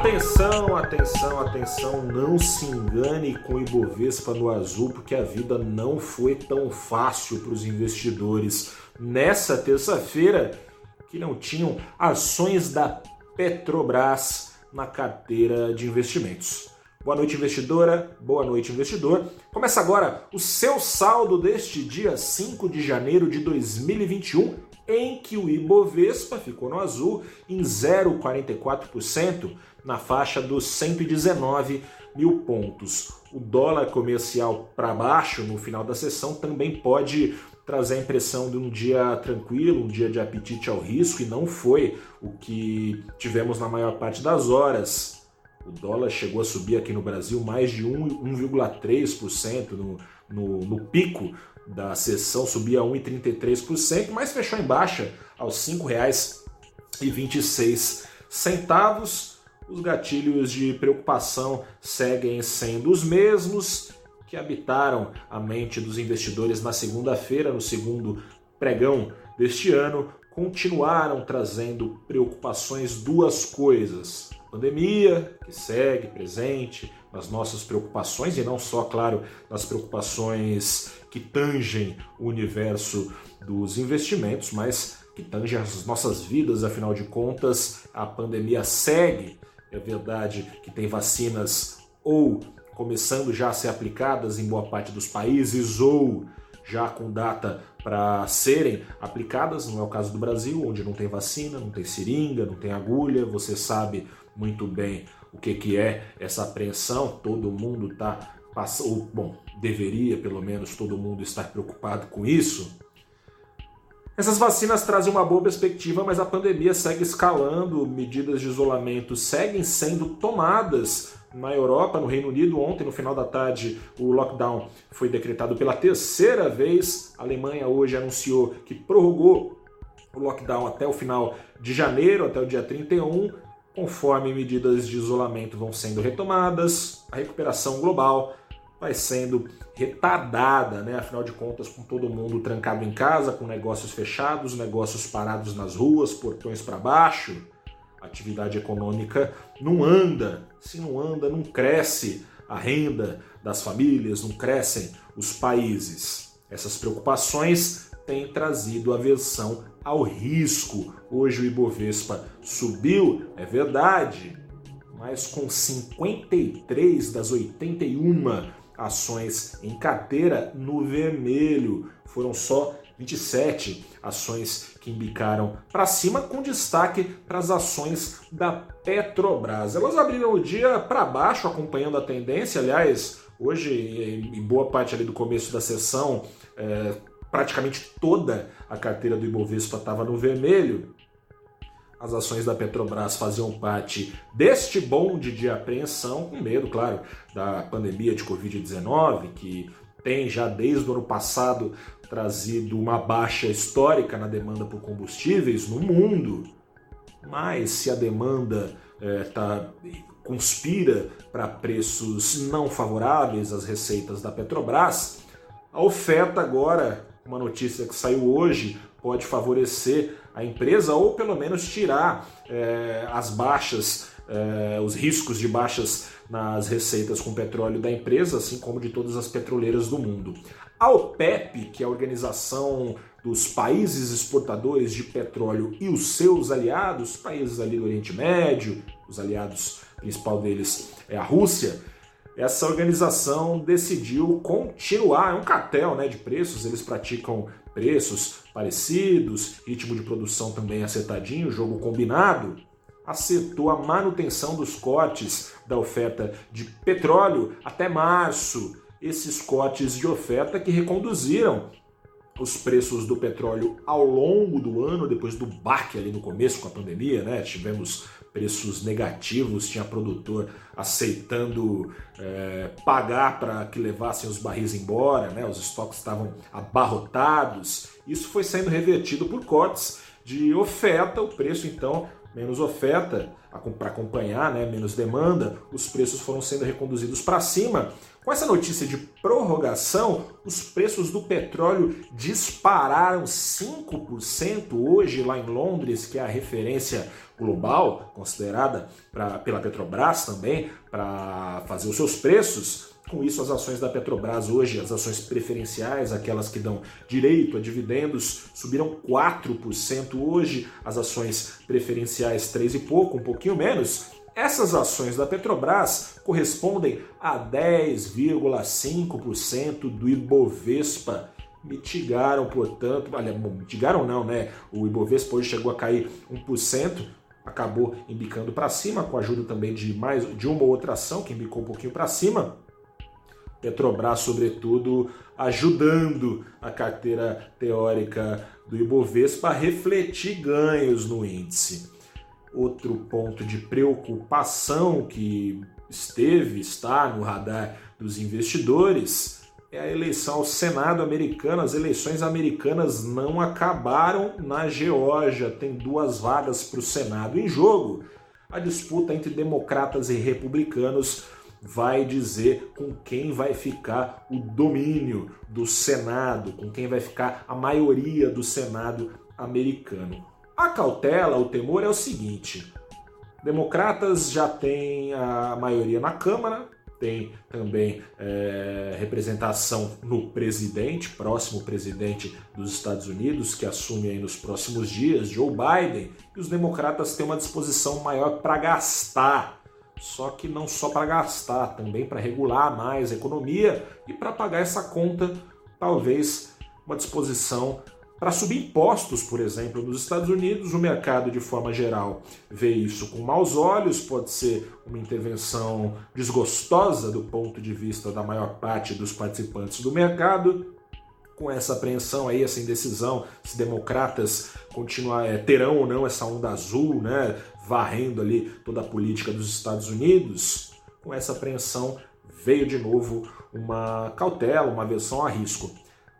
Atenção, atenção, atenção, não se engane com o Ibovespa no azul, porque a vida não foi tão fácil para os investidores nessa terça-feira que não tinham ações da Petrobras na carteira de investimentos. Boa noite, investidora. Boa noite, investidor. Começa agora o seu saldo deste dia 5 de janeiro de 2021, em que o Ibovespa ficou no azul em 0,44%, na faixa dos 119 mil pontos. O dólar comercial para baixo no final da sessão também pode trazer a impressão de um dia tranquilo, um dia de apetite ao risco, e não foi o que tivemos na maior parte das horas. O dólar chegou a subir aqui no Brasil mais de 1,3% no, no, no pico da sessão, subia 1,33%, mas fechou em baixa aos R$ 5,26. Os gatilhos de preocupação seguem sendo os mesmos que habitaram a mente dos investidores na segunda-feira, no segundo pregão deste ano, continuaram trazendo preocupações duas coisas pandemia que segue presente nas nossas preocupações e não só, claro, nas preocupações que tangem o universo dos investimentos, mas que tangem as nossas vidas, afinal de contas, a pandemia segue. É verdade que tem vacinas ou começando já a ser aplicadas em boa parte dos países ou já com data para serem aplicadas, não é o caso do Brasil, onde não tem vacina, não tem seringa, não tem agulha, você sabe muito bem o que, que é essa apreensão, todo mundo está passando, bom, deveria pelo menos todo mundo estar preocupado com isso. Essas vacinas trazem uma boa perspectiva, mas a pandemia segue escalando, medidas de isolamento seguem sendo tomadas na Europa, no Reino Unido. Ontem, no final da tarde, o lockdown foi decretado pela terceira vez. A Alemanha hoje anunciou que prorrogou o lockdown até o final de janeiro, até o dia 31. Conforme medidas de isolamento vão sendo retomadas, a recuperação global vai sendo retardada, né? Afinal de contas, com todo mundo trancado em casa, com negócios fechados, negócios parados nas ruas, portões para baixo, a atividade econômica não anda. Se não anda, não cresce a renda das famílias, não crescem os países. Essas preocupações têm trazido aversão ao risco. Hoje o Ibovespa subiu, é verdade, mas com 53 das 81 ações em carteira no vermelho. Foram só 27 ações que embicaram para cima, com destaque para as ações da Petrobras. Elas abriram o dia para baixo, acompanhando a tendência. Aliás, hoje, em boa parte ali do começo da sessão, é, praticamente toda a carteira do Ibovespa estava no vermelho. As ações da Petrobras faziam parte deste bonde de apreensão, com medo, claro, da pandemia de Covid-19, que tem já desde o ano passado trazido uma baixa histórica na demanda por combustíveis no mundo. Mas se a demanda é, tá, conspira para preços não favoráveis às receitas da Petrobras, a oferta agora uma notícia que saiu hoje pode favorecer a empresa ou pelo menos tirar é, as baixas, é, os riscos de baixas nas receitas com petróleo da empresa, assim como de todas as petroleiras do mundo. A OPEP, que é a organização dos países exportadores de petróleo e os seus aliados, países ali do Oriente Médio, os aliados principal deles é a Rússia, essa organização decidiu continuar, é um cartel né, de preços, eles praticam preços parecidos, ritmo de produção também acertadinho, jogo combinado, acertou a manutenção dos cortes da oferta de petróleo até março. Esses cortes de oferta que reconduziram os preços do petróleo ao longo do ano, depois do baque ali no começo com a pandemia, né? Tivemos preços negativos, tinha produtor aceitando é, pagar para que levassem os barris embora, né? os estoques estavam abarrotados. Isso foi sendo revertido por cortes de oferta, o preço então menos oferta para acompanhar, né, menos demanda, os preços foram sendo reconduzidos para cima. Com essa notícia de prorrogação, os preços do petróleo dispararam 5% hoje lá em Londres, que é a referência global considerada pra, pela Petrobras também para fazer os seus preços. Com isso, as ações da Petrobras hoje, as ações preferenciais, aquelas que dão direito a dividendos, subiram 4% hoje, as ações preferenciais 3 e pouco, um pouquinho menos. Essas ações da Petrobras correspondem a 10,5% do Ibovespa. Mitigaram, portanto, olha, mitigaram não, né? O Ibovespa hoje chegou a cair 1%, acabou embicando para cima, com a ajuda também de mais de uma outra ação que embicou um pouquinho para cima. Petrobras, sobretudo, ajudando a carteira teórica do Ibovespa a refletir ganhos no índice. Outro ponto de preocupação que esteve, está no radar dos investidores, é a eleição ao Senado americano. As eleições americanas não acabaram na Geórgia, tem duas vagas para o Senado em jogo. A disputa entre democratas e republicanos vai dizer com quem vai ficar o domínio do Senado, com quem vai ficar a maioria do Senado americano. A cautela, o temor é o seguinte: democratas já têm a maioria na Câmara, tem também é, representação no presidente, próximo presidente dos Estados Unidos, que assume aí nos próximos dias, Joe Biden, e os democratas têm uma disposição maior para gastar só que não só para gastar, também para regular mais a economia e para pagar essa conta, talvez uma disposição para subir impostos, por exemplo, nos Estados Unidos, o mercado de forma geral vê isso com maus olhos, pode ser uma intervenção desgostosa do ponto de vista da maior parte dos participantes do mercado, com essa apreensão aí, essa indecisão, se democratas continuar, é, terão ou não essa onda azul, né, varrendo ali toda a política dos Estados Unidos, com essa apreensão veio de novo uma cautela, uma aversão a risco.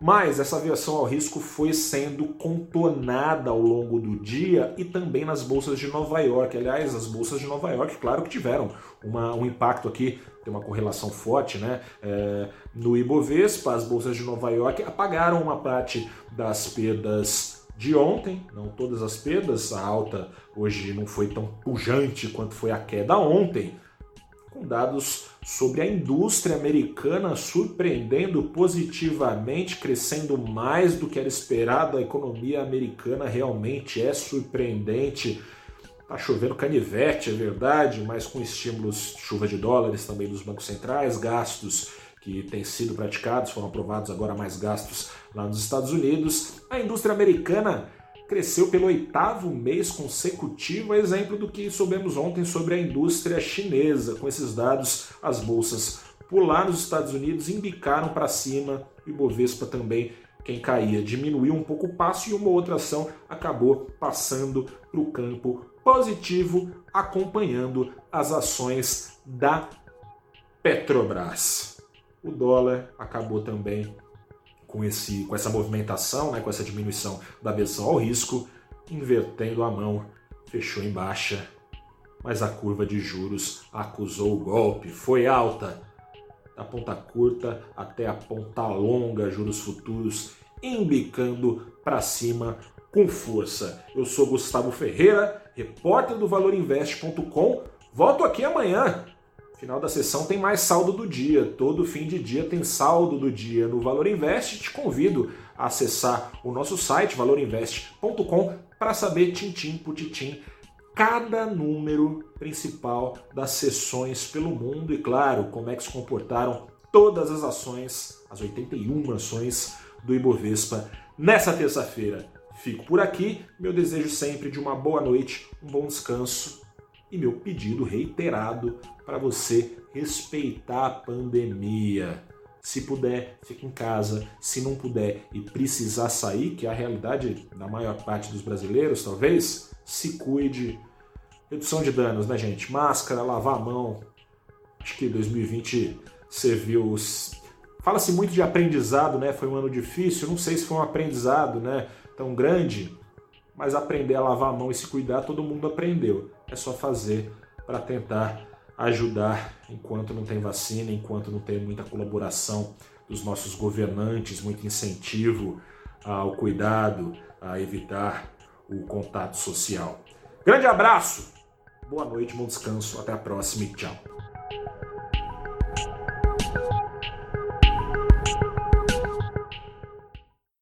Mas essa aversão ao risco foi sendo contornada ao longo do dia e também nas bolsas de Nova York. Aliás, as bolsas de Nova York, claro que tiveram uma, um impacto aqui, tem uma correlação forte né? É, no Ibovespa. As bolsas de Nova York apagaram uma parte das perdas de ontem, não todas as perdas, a alta hoje não foi tão pujante quanto foi a queda ontem, com dados sobre a indústria americana surpreendendo positivamente, crescendo mais do que era esperado. A economia americana realmente é surpreendente. Tá chovendo canivete, é verdade, mas com estímulos, chuva de dólares também dos bancos centrais, gastos que têm sido praticados, foram aprovados agora mais gastos lá nos Estados Unidos. A indústria americana cresceu pelo oitavo mês consecutivo, exemplo do que soubemos ontem sobre a indústria chinesa. Com esses dados, as bolsas lá nos Estados Unidos indicaram para cima, e Bovespa também, quem caía, diminuiu um pouco o passo e uma outra ação acabou passando para o campo positivo, acompanhando as ações da Petrobras. O dólar acabou também com, esse, com essa movimentação, né, com essa diminuição da aversão ao risco, invertendo a mão, fechou em baixa, mas a curva de juros acusou o golpe, foi alta, da ponta curta até a ponta longa, juros futuros embicando para cima com força. Eu sou Gustavo Ferreira, repórter do ValorInvest.com. Volto aqui amanhã Final da sessão tem mais saldo do dia. Todo fim de dia tem saldo do dia no Valor Invest. Te convido a acessar o nosso site valorinvest.com para saber tintim por tintim cada número principal das sessões pelo mundo e claro, como é que se comportaram todas as ações, as 81 ações do Ibovespa nessa terça-feira. Fico por aqui, meu desejo sempre de uma boa noite, um bom descanso e meu pedido reiterado para você respeitar a pandemia. Se puder, fique em casa. Se não puder e precisar sair, que é a realidade da maior parte dos brasileiros, talvez, se cuide. Redução de danos, né, gente? Máscara, lavar a mão. Acho que 2020 serviu. Fala-se muito de aprendizado, né? Foi um ano difícil. Não sei se foi um aprendizado, né? Tão grande mas aprender a lavar a mão e se cuidar, todo mundo aprendeu. É só fazer para tentar ajudar enquanto não tem vacina, enquanto não tem muita colaboração dos nossos governantes, muito incentivo ao cuidado, a evitar o contato social. Grande abraço, boa noite, bom descanso, até a próxima e tchau.